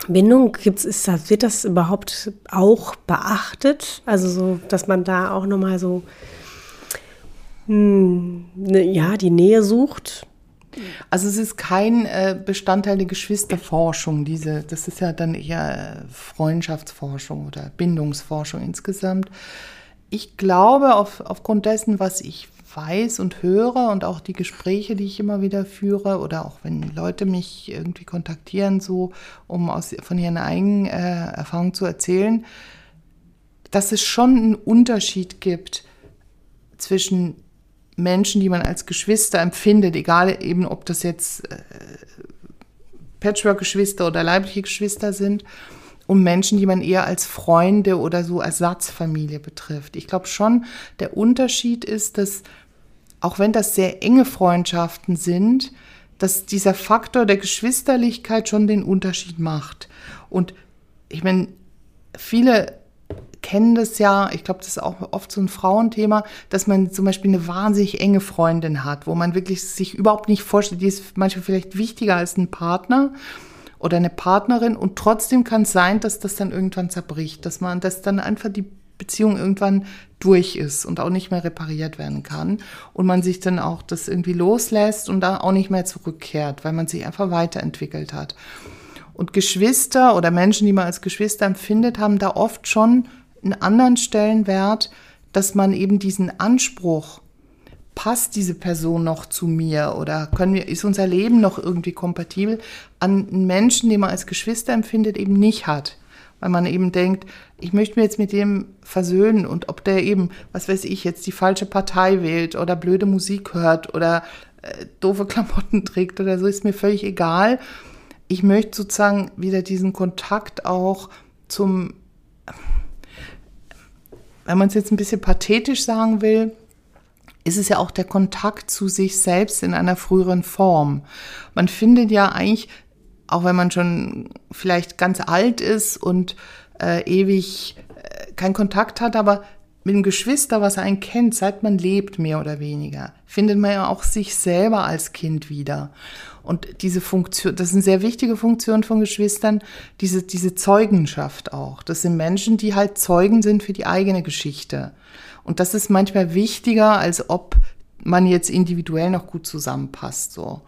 Bindung? Gibt's, ist das, wird das überhaupt auch beachtet? Also so, dass man da auch nochmal so hm, ne, ja, die Nähe sucht? Also es ist kein äh, Bestandteil der Geschwisterforschung, diese, das ist ja dann eher Freundschaftsforschung oder Bindungsforschung insgesamt. ich glaube, auf, aufgrund dessen, was ich weiß und höre und auch die Gespräche, die ich immer wieder führe oder auch wenn Leute mich irgendwie kontaktieren, so um aus, von ihren eigenen äh, Erfahrungen zu erzählen, dass es schon einen Unterschied gibt zwischen Menschen, die man als Geschwister empfindet, egal eben ob das jetzt äh, Patchwork-Geschwister oder leibliche Geschwister sind, und Menschen, die man eher als Freunde oder so Ersatzfamilie betrifft. Ich glaube schon, der Unterschied ist, dass auch wenn das sehr enge Freundschaften sind, dass dieser Faktor der Geschwisterlichkeit schon den Unterschied macht. Und ich meine, viele kennen das ja, ich glaube, das ist auch oft so ein Frauenthema, dass man zum Beispiel eine wahnsinnig enge Freundin hat, wo man wirklich sich überhaupt nicht vorstellt, die ist manchmal vielleicht wichtiger als ein Partner oder eine Partnerin und trotzdem kann es sein, dass das dann irgendwann zerbricht, dass man, dass dann einfach die Beziehung irgendwann durch ist und auch nicht mehr repariert werden kann und man sich dann auch das irgendwie loslässt und da auch nicht mehr zurückkehrt, weil man sich einfach weiterentwickelt hat. Und Geschwister oder Menschen, die man als Geschwister empfindet, haben da oft schon einen anderen Stellenwert, dass man eben diesen Anspruch, passt diese Person noch zu mir oder können wir, ist unser Leben noch irgendwie kompatibel, an Menschen, den man als Geschwister empfindet, eben nicht hat weil man eben denkt, ich möchte mir jetzt mit dem versöhnen und ob der eben, was weiß ich, jetzt die falsche Partei wählt oder blöde Musik hört oder äh, doofe Klamotten trägt oder so, ist mir völlig egal. Ich möchte sozusagen wieder diesen Kontakt auch zum, wenn man es jetzt ein bisschen pathetisch sagen will, ist es ja auch der Kontakt zu sich selbst in einer früheren Form. Man findet ja eigentlich auch wenn man schon vielleicht ganz alt ist und äh, ewig äh, keinen Kontakt hat, aber mit dem Geschwister, was einen kennt, seit man lebt, mehr oder weniger, findet man ja auch sich selber als Kind wieder. Und diese Funktion, das ist eine sehr wichtige Funktion von Geschwistern, diese, diese Zeugenschaft auch. Das sind Menschen, die halt Zeugen sind für die eigene Geschichte. Und das ist manchmal wichtiger, als ob man jetzt individuell noch gut zusammenpasst, so.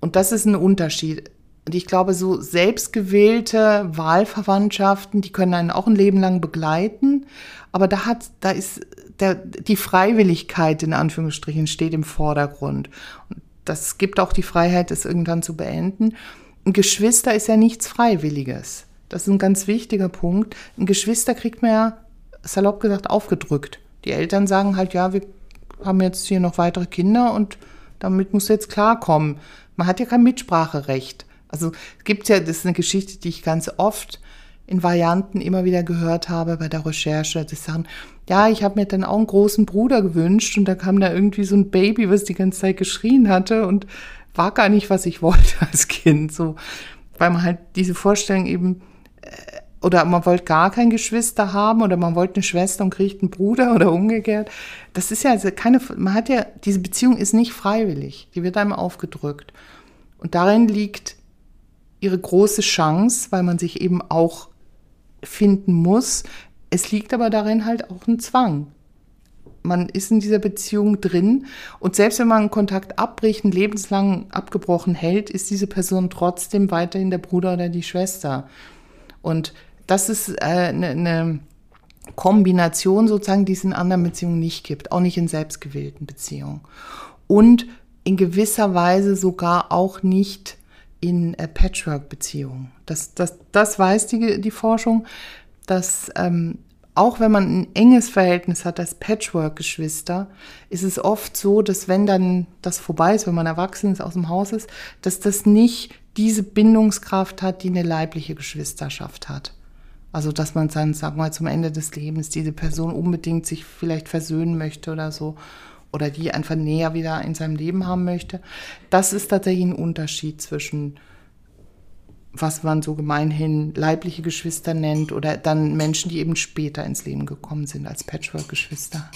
Und das ist ein Unterschied. Und ich glaube, so selbstgewählte Wahlverwandtschaften, die können einen auch ein Leben lang begleiten. Aber da hat, da ist der, die Freiwilligkeit in Anführungsstrichen steht im Vordergrund. Und das gibt auch die Freiheit, das irgendwann zu beenden. Ein Geschwister ist ja nichts Freiwilliges. Das ist ein ganz wichtiger Punkt. Ein Geschwister kriegt man ja, salopp gesagt, aufgedrückt. Die Eltern sagen halt, ja, wir haben jetzt hier noch weitere Kinder und damit muss jetzt klarkommen. Man hat ja kein Mitspracherecht. Also es gibt ja, das ist eine Geschichte, die ich ganz oft in Varianten immer wieder gehört habe bei der Recherche. Die sagen, ja, ich habe mir dann auch einen großen Bruder gewünscht und da kam da irgendwie so ein Baby, was die ganze Zeit geschrien hatte und war gar nicht, was ich wollte als Kind. So, weil man halt diese Vorstellung eben äh, oder man wollte gar kein Geschwister haben oder man wollte eine Schwester und kriegt einen Bruder oder umgekehrt. Das ist ja also keine, man hat ja, diese Beziehung ist nicht freiwillig, die wird einem aufgedrückt. Und darin liegt ihre große Chance, weil man sich eben auch finden muss. Es liegt aber darin halt auch ein Zwang. Man ist in dieser Beziehung drin und selbst wenn man einen Kontakt abbricht, einen lebenslang abgebrochen hält, ist diese Person trotzdem weiterhin der Bruder oder die Schwester. Und das ist äh, eine, eine Kombination sozusagen, die es in anderen Beziehungen nicht gibt, auch nicht in selbstgewählten Beziehungen. Und in gewisser Weise sogar auch nicht in äh, Patchwork-Beziehungen. Das, das, das weiß die, die Forschung, dass ähm, auch wenn man ein enges Verhältnis hat als Patchwork-Geschwister, ist es oft so, dass wenn dann das vorbei ist, wenn man erwachsen ist, aus dem Haus ist, dass das nicht diese Bindungskraft hat, die eine leibliche Geschwisterschaft hat. Also, dass man dann, sagen wir mal, zum Ende des Lebens diese Person unbedingt sich vielleicht versöhnen möchte oder so oder die einfach näher wieder in seinem Leben haben möchte. Das ist tatsächlich ein Unterschied zwischen was man so gemeinhin leibliche Geschwister nennt oder dann Menschen, die eben später ins Leben gekommen sind als Patchwork-Geschwister.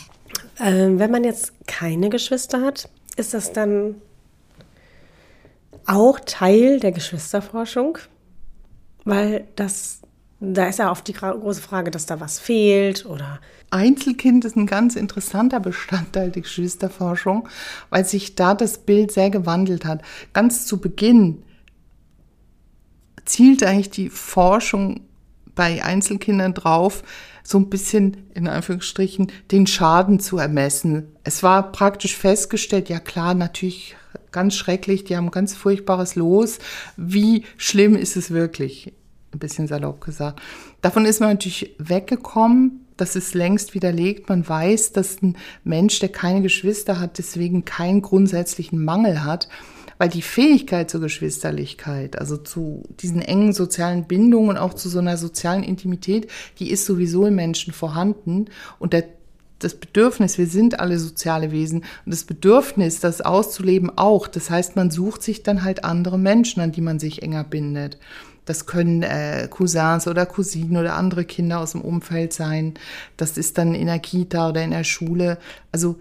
Ähm, wenn man jetzt keine Geschwister hat, ist das dann auch Teil der Geschwisterforschung? Weil das, da ist ja oft die große Frage, dass da was fehlt oder Einzelkind ist ein ganz interessanter Bestandteil der Geschwisterforschung, weil sich da das Bild sehr gewandelt hat. Ganz zu Beginn zielt eigentlich die Forschung bei Einzelkindern drauf, so ein bisschen in Anführungsstrichen den Schaden zu ermessen. Es war praktisch festgestellt, ja klar, natürlich ganz schrecklich, die haben ganz furchtbares Los. Wie schlimm ist es wirklich? Ein bisschen salopp gesagt. Davon ist man natürlich weggekommen. Das ist längst widerlegt. Man weiß, dass ein Mensch, der keine Geschwister hat, deswegen keinen grundsätzlichen Mangel hat weil die Fähigkeit zur Geschwisterlichkeit, also zu diesen engen sozialen Bindungen, auch zu so einer sozialen Intimität, die ist sowieso im Menschen vorhanden und der das Bedürfnis, wir sind alle soziale Wesen und das Bedürfnis, das auszuleben auch. Das heißt, man sucht sich dann halt andere Menschen, an die man sich enger bindet. Das können äh, Cousins oder Cousinen oder andere Kinder aus dem Umfeld sein. Das ist dann in der Kita oder in der Schule. Also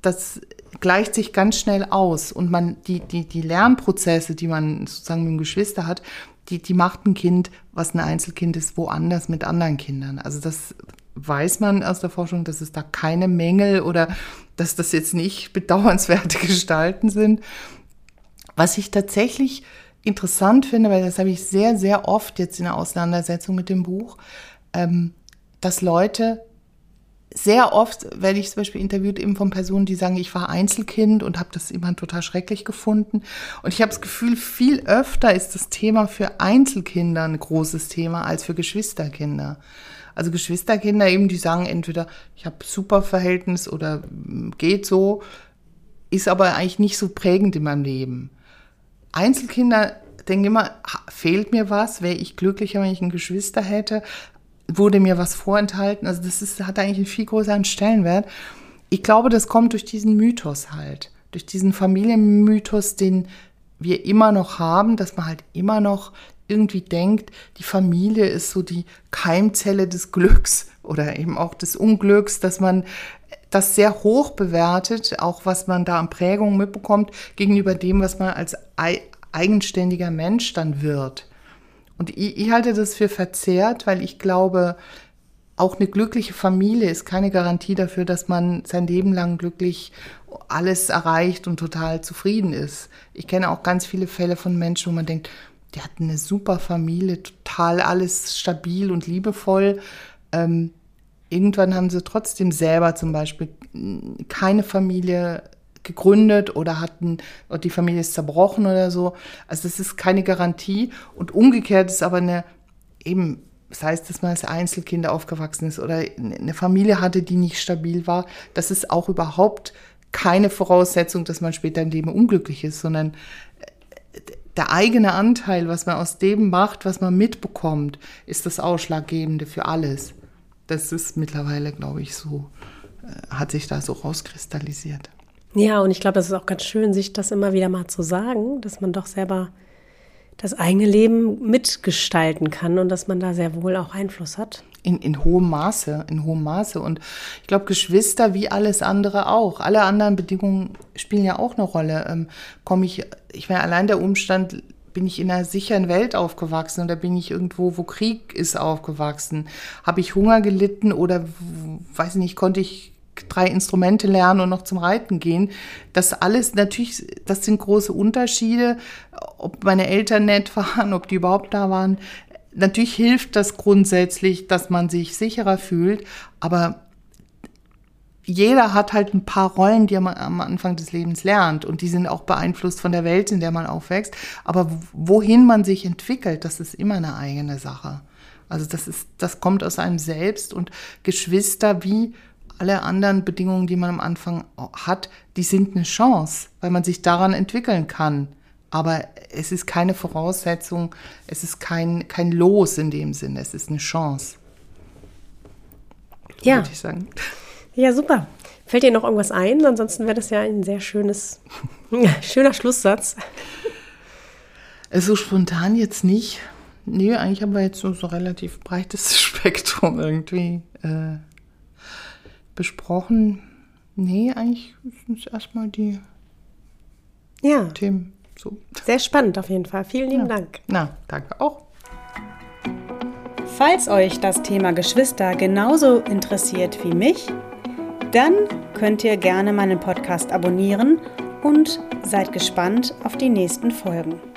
das gleicht sich ganz schnell aus und man die die die Lernprozesse, die man sozusagen mit dem Geschwister hat, die die macht ein Kind, was ein Einzelkind ist, woanders mit anderen Kindern. Also das weiß man aus der Forschung, dass es da keine Mängel oder dass das jetzt nicht bedauernswerte Gestalten sind. Was ich tatsächlich interessant finde, weil das habe ich sehr, sehr oft jetzt in der Auseinandersetzung mit dem Buch, ähm, dass Leute sehr oft werde ich zum Beispiel interviewt eben von Personen, die sagen, ich war Einzelkind und habe das immer total schrecklich gefunden. Und ich habe das Gefühl, viel öfter ist das Thema für Einzelkinder ein großes Thema als für Geschwisterkinder. Also Geschwisterkinder eben, die sagen entweder, ich habe super Verhältnis oder hm, geht so, ist aber eigentlich nicht so prägend in meinem Leben. Einzelkinder denken immer, fehlt mir was, wäre ich glücklicher, wenn ich ein Geschwister hätte wurde mir was vorenthalten. Also das ist, hat eigentlich einen viel größeren Stellenwert. Ich glaube, das kommt durch diesen Mythos halt, durch diesen Familienmythos, den wir immer noch haben, dass man halt immer noch irgendwie denkt, die Familie ist so die Keimzelle des Glücks oder eben auch des Unglücks, dass man das sehr hoch bewertet, auch was man da an Prägungen mitbekommt, gegenüber dem, was man als eigenständiger Mensch dann wird. Und ich, ich halte das für verzerrt, weil ich glaube, auch eine glückliche Familie ist keine Garantie dafür, dass man sein Leben lang glücklich alles erreicht und total zufrieden ist. Ich kenne auch ganz viele Fälle von Menschen, wo man denkt, die hatten eine super Familie, total alles stabil und liebevoll. Ähm, irgendwann haben sie trotzdem selber zum Beispiel keine Familie gegründet oder hatten, die Familie ist zerbrochen oder so. Also das ist keine Garantie. Und umgekehrt ist aber eine, eben, das heißt, dass man als Einzelkind aufgewachsen ist oder eine Familie hatte, die nicht stabil war. Das ist auch überhaupt keine Voraussetzung, dass man später im Leben unglücklich ist, sondern äh, der eigene Anteil, was man aus dem macht, was man mitbekommt, ist das Ausschlaggebende für alles. Das ist mittlerweile, glaube ich, so, äh, hat sich da so rauskristallisiert. Ja, und ich glaube, es ist auch ganz schön, sich das immer wieder mal zu sagen, dass man doch selber das eigene Leben mitgestalten kann und dass man da sehr wohl auch Einfluss hat. In, in hohem Maße, in hohem Maße. Und ich glaube, Geschwister wie alles andere auch. Alle anderen Bedingungen spielen ja auch eine Rolle. Ähm, Komme ich, ich meine, allein der Umstand, bin ich in einer sicheren Welt aufgewachsen oder bin ich irgendwo, wo Krieg ist, aufgewachsen? Habe ich Hunger gelitten oder, weiß nicht, konnte ich drei Instrumente lernen und noch zum Reiten gehen. Das alles natürlich, das sind große Unterschiede, ob meine Eltern nett waren, ob die überhaupt da waren. Natürlich hilft das grundsätzlich, dass man sich sicherer fühlt, aber jeder hat halt ein paar Rollen, die man am Anfang des Lebens lernt und die sind auch beeinflusst von der Welt, in der man aufwächst. Aber wohin man sich entwickelt, das ist immer eine eigene Sache. Also das ist, das kommt aus einem selbst und Geschwister wie alle anderen Bedingungen, die man am Anfang hat, die sind eine Chance, weil man sich daran entwickeln kann. Aber es ist keine Voraussetzung, es ist kein, kein Los in dem Sinne, es ist eine Chance. Ja. Würde ich sagen. Ja, super. Fällt dir noch irgendwas ein? Ansonsten wäre das ja ein sehr schönes, schöner Schlusssatz. So spontan jetzt nicht. Nee, eigentlich haben wir jetzt so, so relativ breites Spektrum irgendwie. Äh besprochen. Nee, eigentlich sind es erstmal die ja. Themen. So. Sehr spannend auf jeden Fall. Vielen lieben ja. Dank. Na, danke auch. Falls euch das Thema Geschwister genauso interessiert wie mich, dann könnt ihr gerne meinen Podcast abonnieren und seid gespannt auf die nächsten Folgen.